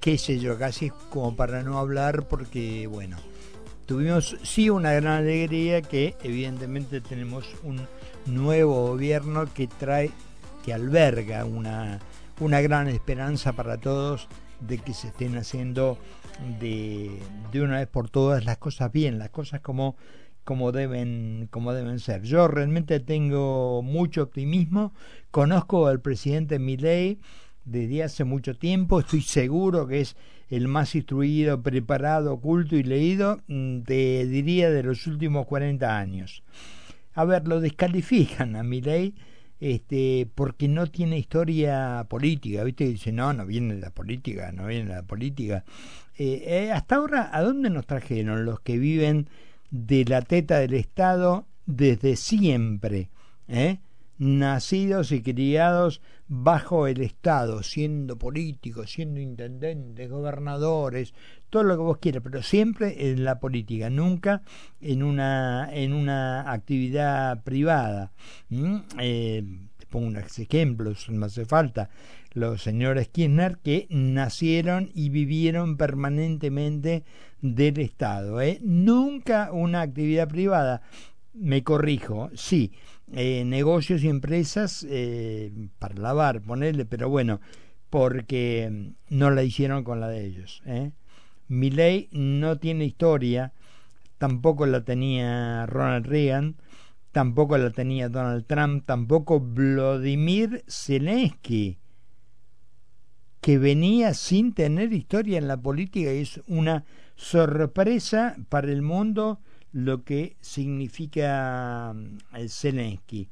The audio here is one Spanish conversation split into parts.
qué sé yo, casi como para no hablar porque, bueno, tuvimos sí una gran alegría que evidentemente tenemos un nuevo gobierno que trae, que alberga una, una gran esperanza para todos de que se estén haciendo de, de una vez por todas las cosas bien, las cosas como como deben, como deben ser. Yo realmente tengo mucho optimismo, conozco al presidente Milei desde hace mucho tiempo, estoy seguro que es el más instruido, preparado, culto y leído, mm, te diría, de los últimos 40 años. A ver, lo descalifican a Milei este, porque no tiene historia política, ¿viste? Dice, no, no viene la política, no viene la política. Eh, eh, hasta ahora, ¿a dónde nos trajeron los que viven de la teta del Estado desde siempre? ¿eh? Nacidos y criados bajo el Estado, siendo políticos, siendo intendentes, gobernadores, todo lo que vos quieras, pero siempre en la política, nunca en una, en una actividad privada. Eh, pongo unos ejemplos, no hace falta. Los señores Kirchner que nacieron y vivieron permanentemente del Estado. ¿eh? Nunca una actividad privada. Me corrijo, sí, eh, negocios y empresas eh, para lavar, ponerle, pero bueno, porque no la hicieron con la de ellos. ¿eh? No tiene historia, tampoco la tenía Ronald Reagan, tampoco la tenía Donald Trump, tampoco Vladimir Zelensky, que venía sin tener historia en la política y es una sorpresa para el mundo lo que significa mm, el Zelensky.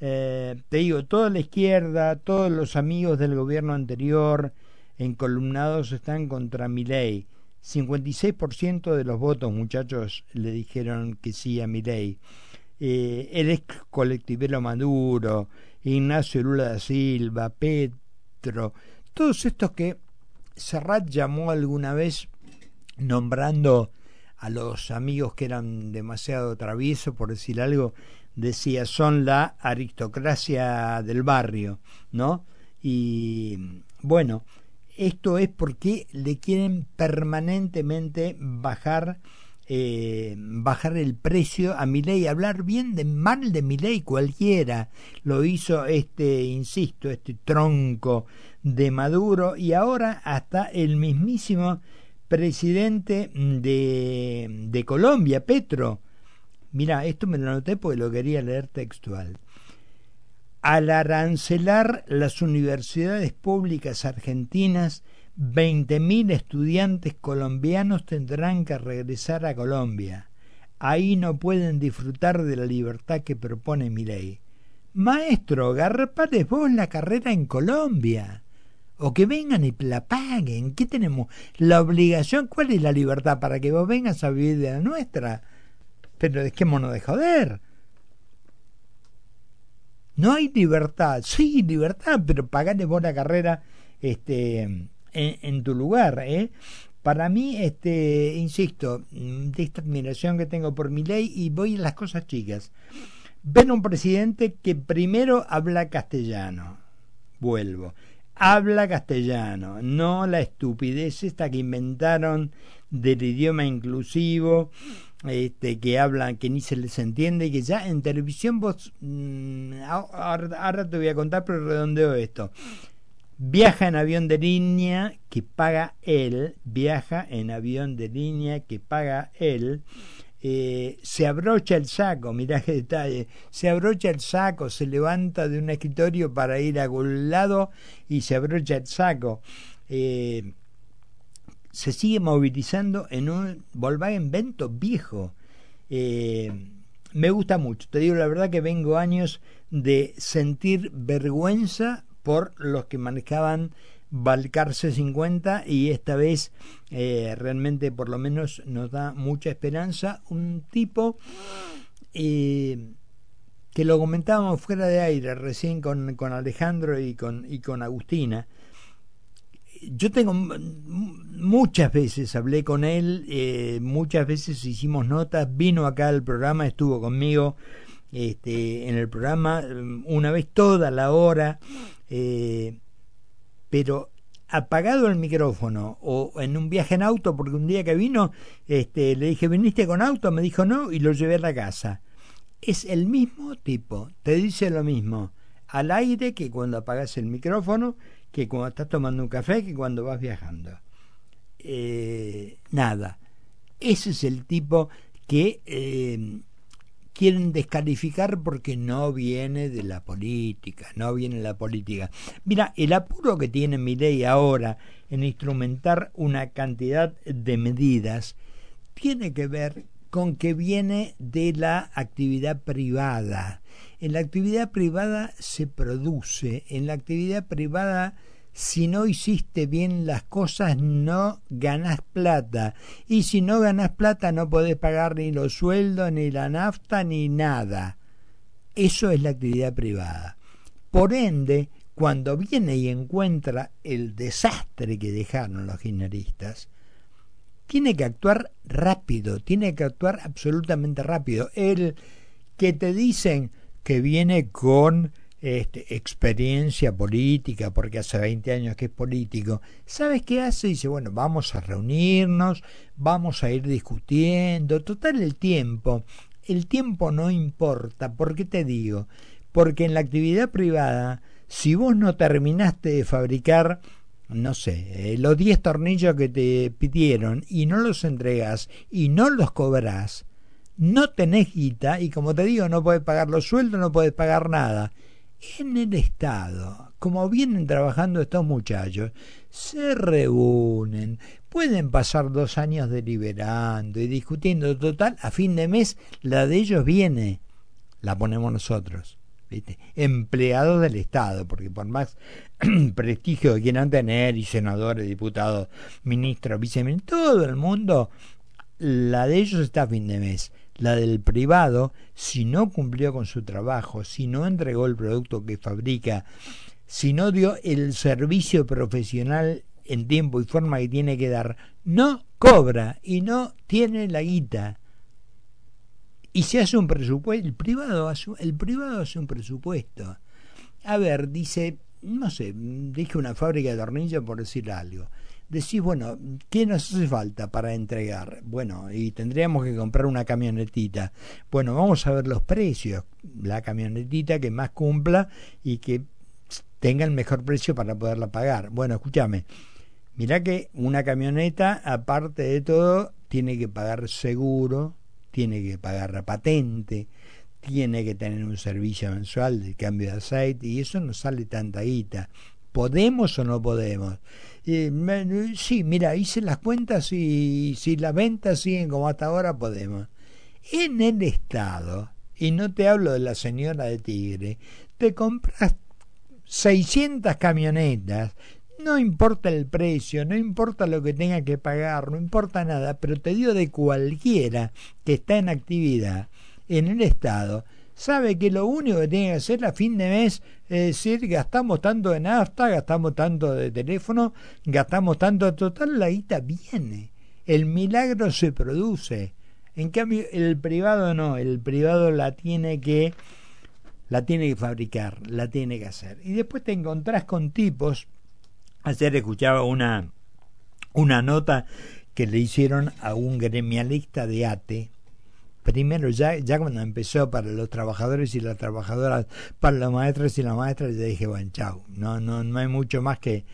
Eh, te digo, toda la izquierda, todos los amigos del gobierno anterior encolumnados están contra Milei. 56% de los votos, muchachos, le dijeron que sí a Milei. Eh, el ex colectivero Maduro, Ignacio Lula da Silva, Petro, todos estos que Serrat llamó alguna vez nombrando a los amigos que eran demasiado traviesos, por decir algo, decía, son la aristocracia del barrio, ¿no? Y bueno, esto es porque le quieren permanentemente bajar eh, bajar el precio a mi ley, hablar bien de mal de mi ley cualquiera. Lo hizo este, insisto, este tronco de Maduro y ahora hasta el mismísimo presidente de, de Colombia, Petro. Mira, esto me lo anoté porque lo quería leer textual. Al arancelar las universidades públicas argentinas, 20.000 estudiantes colombianos tendrán que regresar a Colombia. Ahí no pueden disfrutar de la libertad que propone mi ley. Maestro, garpales vos la carrera en Colombia o que vengan y la paguen. ¿Qué tenemos? La obligación, ¿cuál es la libertad? Para que vos vengas a vivir de la nuestra. Pero mono de joder. No hay libertad. Sí, libertad, pero pagale vos la carrera este, en, tu lugar. ¿eh? Para mí, este, insisto, de esta admiración que tengo por mi ley y voy a las cosas chicas. Ven un presidente que primero habla castellano. Vuelvo habla castellano, no la estupidez esta que inventaron del idioma inclusivo, este, que hablan, que ni se les entiende, que ya en televisión vos, mm, ahora, te voy a contar, pero redondeo esto. Viaja en avión de línea que paga él, viaja en avión de línea que paga él, eh, se abrocha el saco, mirá qué detalle, se abrocha el saco, se levanta de un escritorio para ir a algún lado y se abrocha el saco. Eh, se sigue movilizando en un Volkswagen Vento viejo. Eh, me gusta mucho, te digo la verdad que vengo años de sentir vergüenza por los que manejaban Balcarce 50 y esta vez eh, realmente por lo menos nos da mucha esperanza. Un tipo eh, que lo comentábamos fuera de aire recién con, con Alejandro y con, y con Agustina. Yo tengo muchas veces hablé con él, eh, muchas veces hicimos notas, vino acá al programa, estuvo conmigo este, en el programa una vez toda la hora. Pero apagado el micrófono o en un viaje en auto, porque un día que vino, este, le dije, ¿viniste con auto? Me dijo no y lo llevé a la casa. Es el mismo tipo, te dice lo mismo al aire que cuando apagas el micrófono, que cuando estás tomando un café, que cuando vas viajando. Eh, nada. Ese es el tipo que eh, quieren descalificar porque no viene de la política, no viene de la política. Mira, el apuro que tiene mi ley ahora en instrumentar una cantidad de medidas tiene que ver con que viene de la actividad privada. En la actividad privada se produce, en la actividad privada si no hiciste bien las cosas no ganas plata. Y si no ganas plata no podés pagar ni los sueldos ni la nafta ni nada. Eso es la actividad privada. Por ende cuando viene y encuentra el desastre que dejaron los gineristas tiene que actuar rápido tiene que actuar absolutamente rápido. El que te dicen que viene con este, experiencia política, porque hace 20 años que es político, ¿sabes qué hace? Dice, bueno, vamos a reunirnos, vamos a ir discutiendo, total el tiempo, el tiempo no importa, ¿por qué te digo? Porque en la actividad privada, si vos no terminaste de fabricar, no sé, eh, los 10 tornillos que te pidieron y no los entregas y no los cobras, no tenés guita y como te digo, no puedes pagar los sueldos, no puedes pagar nada en el Estado, como vienen trabajando estos muchachos, se reúnen, pueden pasar dos años deliberando y discutiendo, total, a fin de mes la de ellos viene, la ponemos nosotros. ¿viste? empleados del Estado, porque por más prestigio que quieran tener, y senadores, diputados, ministros, viceministros, todo el mundo, la de ellos está a fin de mes la del privado, si no cumplió con su trabajo, si no entregó el producto que fabrica, si no dio el servicio profesional en tiempo y forma que tiene que dar, no cobra y no tiene la guita. Y se hace un presupuesto, el privado hace, el privado hace un presupuesto. A ver, dice, no sé, dije una fábrica de tornillos por decir algo decís, bueno, ¿qué nos hace falta para entregar? Bueno, y tendríamos que comprar una camionetita. Bueno, vamos a ver los precios. La camionetita que más cumpla y que tenga el mejor precio para poderla pagar. Bueno, escúchame. Mirá que una camioneta, aparte de todo, tiene que pagar seguro, tiene que pagar la patente, tiene que tener un servicio mensual de cambio de aceite y eso no sale tanta guita. ¿Podemos o no podemos? Eh, sí, mira, hice las cuentas y si las ventas siguen como hasta ahora, podemos. En el Estado, y no te hablo de la señora de Tigre, te compras 600 camionetas, no importa el precio, no importa lo que tenga que pagar, no importa nada, pero te digo de cualquiera que está en actividad en el Estado, sabe que lo único que tiene que hacer a fin de mes es decir, gastamos tanto de nafta, gastamos tanto de teléfono, gastamos tanto total, la guita viene. El milagro se produce. En cambio, el privado no, el privado la tiene que la tiene que fabricar, la tiene que hacer. Y después te encontrás con tipos. Ayer escuchaba una una nota que le hicieron a un gremialista de ATE, primero ya, ya cuando empezó para los trabajadores y las trabajadoras, para los maestros y las maestras, ya dije, bueno, chao, no, no, no hay mucho más que,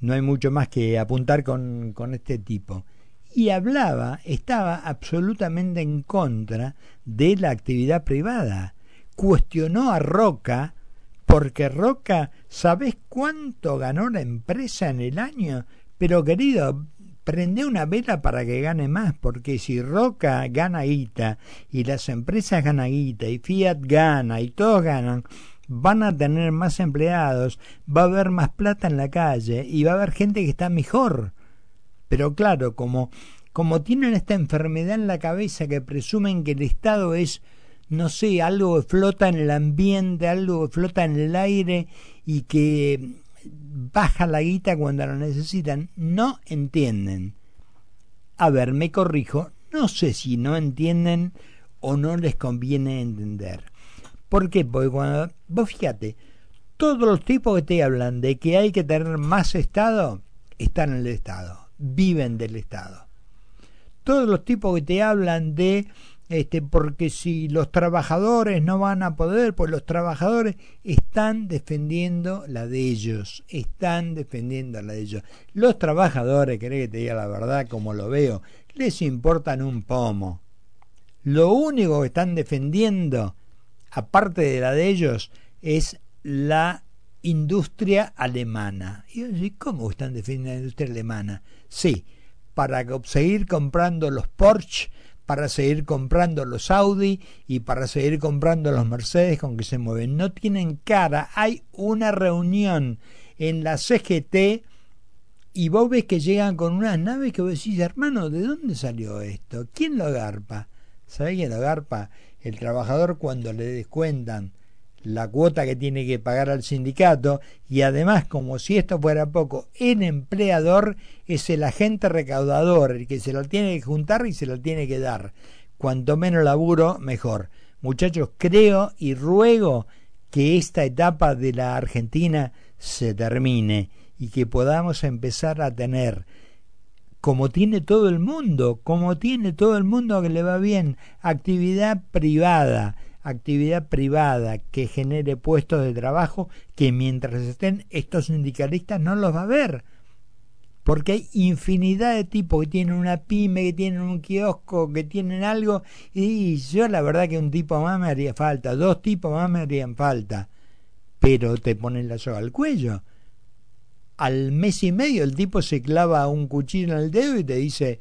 no hay mucho más que apuntar con, con este tipo. Y hablaba, estaba absolutamente en contra de la actividad privada. Cuestionó a Roca, porque Roca, ¿sabes cuánto ganó la empresa en el año? Pero querido, prende una vela para que gane más, porque si Roca gana guita y las empresas ganan guita y Fiat gana y todos ganan, van a tener más empleados, va a haber más plata en la calle y va a haber gente que está mejor. Pero claro, como, como tienen esta enfermedad en la cabeza que presumen que el Estado es, no sé, algo que flota en el ambiente, algo que flota en el aire y que baja la guita cuando lo necesitan, no entienden. A ver, me corrijo, no sé si no entienden o no les conviene entender. ¿Por qué? Porque cuando, vos fíjate, todos los tipos que te hablan de que hay que tener más Estado, están en el Estado, viven del Estado. Todos los tipos que te hablan de este, porque si los trabajadores no van a poder, pues los trabajadores están defendiendo la de ellos, están defendiendo la de ellos. Los trabajadores, querés que te diga la verdad, como lo veo, les importan un pomo. Lo único que están defendiendo, aparte de la de ellos, es la industria alemana. Y ¿cómo están defendiendo la industria alemana? Sí, para seguir comprando los Porsche para seguir comprando los Audi y para seguir comprando los Mercedes con que se mueven. No tienen cara. Hay una reunión en la CGT y vos ves que llegan con unas naves que vos decís, hermano, ¿de dónde salió esto? ¿Quién lo agarpa? ¿Sabés quién lo agarpa? El trabajador cuando le descuentan la cuota que tiene que pagar al sindicato y además, como si esto fuera poco, el empleador es el agente recaudador, el que se lo tiene que juntar y se lo tiene que dar. Cuanto menos laburo, mejor. Muchachos, creo y ruego que esta etapa de la Argentina se termine y que podamos empezar a tener como tiene todo el mundo, como tiene todo el mundo que le va bien, actividad privada, actividad privada que genere puestos de trabajo que mientras estén estos sindicalistas no los va a ver. Porque hay infinidad de tipos que tienen una pyme, que tienen un kiosco, que tienen algo. Y yo la verdad que un tipo más me haría falta, dos tipos más me harían falta. Pero te ponen la soga al cuello. Al mes y medio el tipo se clava un cuchillo en el dedo y te dice,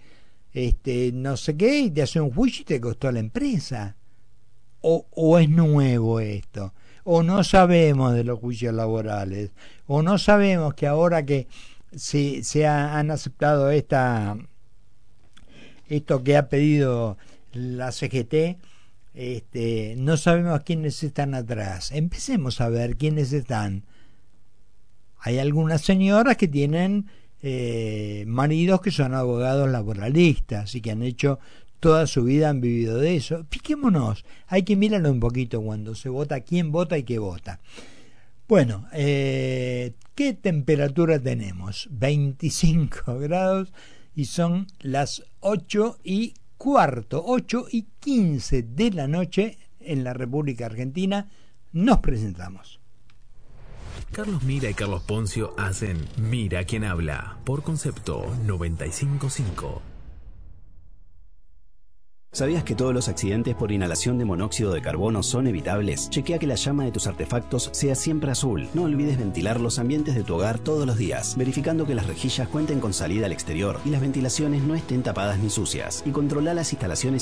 este, no sé qué, y te hace un juicio y te costó la empresa o, es nuevo esto, o no sabemos de los juicios laborales, o no sabemos que ahora que se, se han aceptado esta esto que ha pedido la CGT, este, no sabemos quiénes están atrás. Empecemos a ver quiénes están. Hay algunas señoras que tienen eh, maridos que son abogados laboralistas y que han hecho toda su vida han vivido de eso. Piquémonos, hay que mirarlo un poquito cuando se vota, quién vota y qué vota. Bueno, eh, ¿qué temperatura tenemos? 25 grados y son las 8 y cuarto, 8 y 15 de la noche en la República Argentina. Nos presentamos. Carlos Mira y Carlos Poncio hacen Mira quién habla por concepto 955. ¿Sabías que todos los accidentes por inhalación de monóxido de carbono son evitables? Chequea que la llama de tus artefactos sea siempre azul. No olvides ventilar los ambientes de tu hogar todos los días, verificando que las rejillas cuenten con salida al exterior y las ventilaciones no estén tapadas ni sucias. Y controla las instalaciones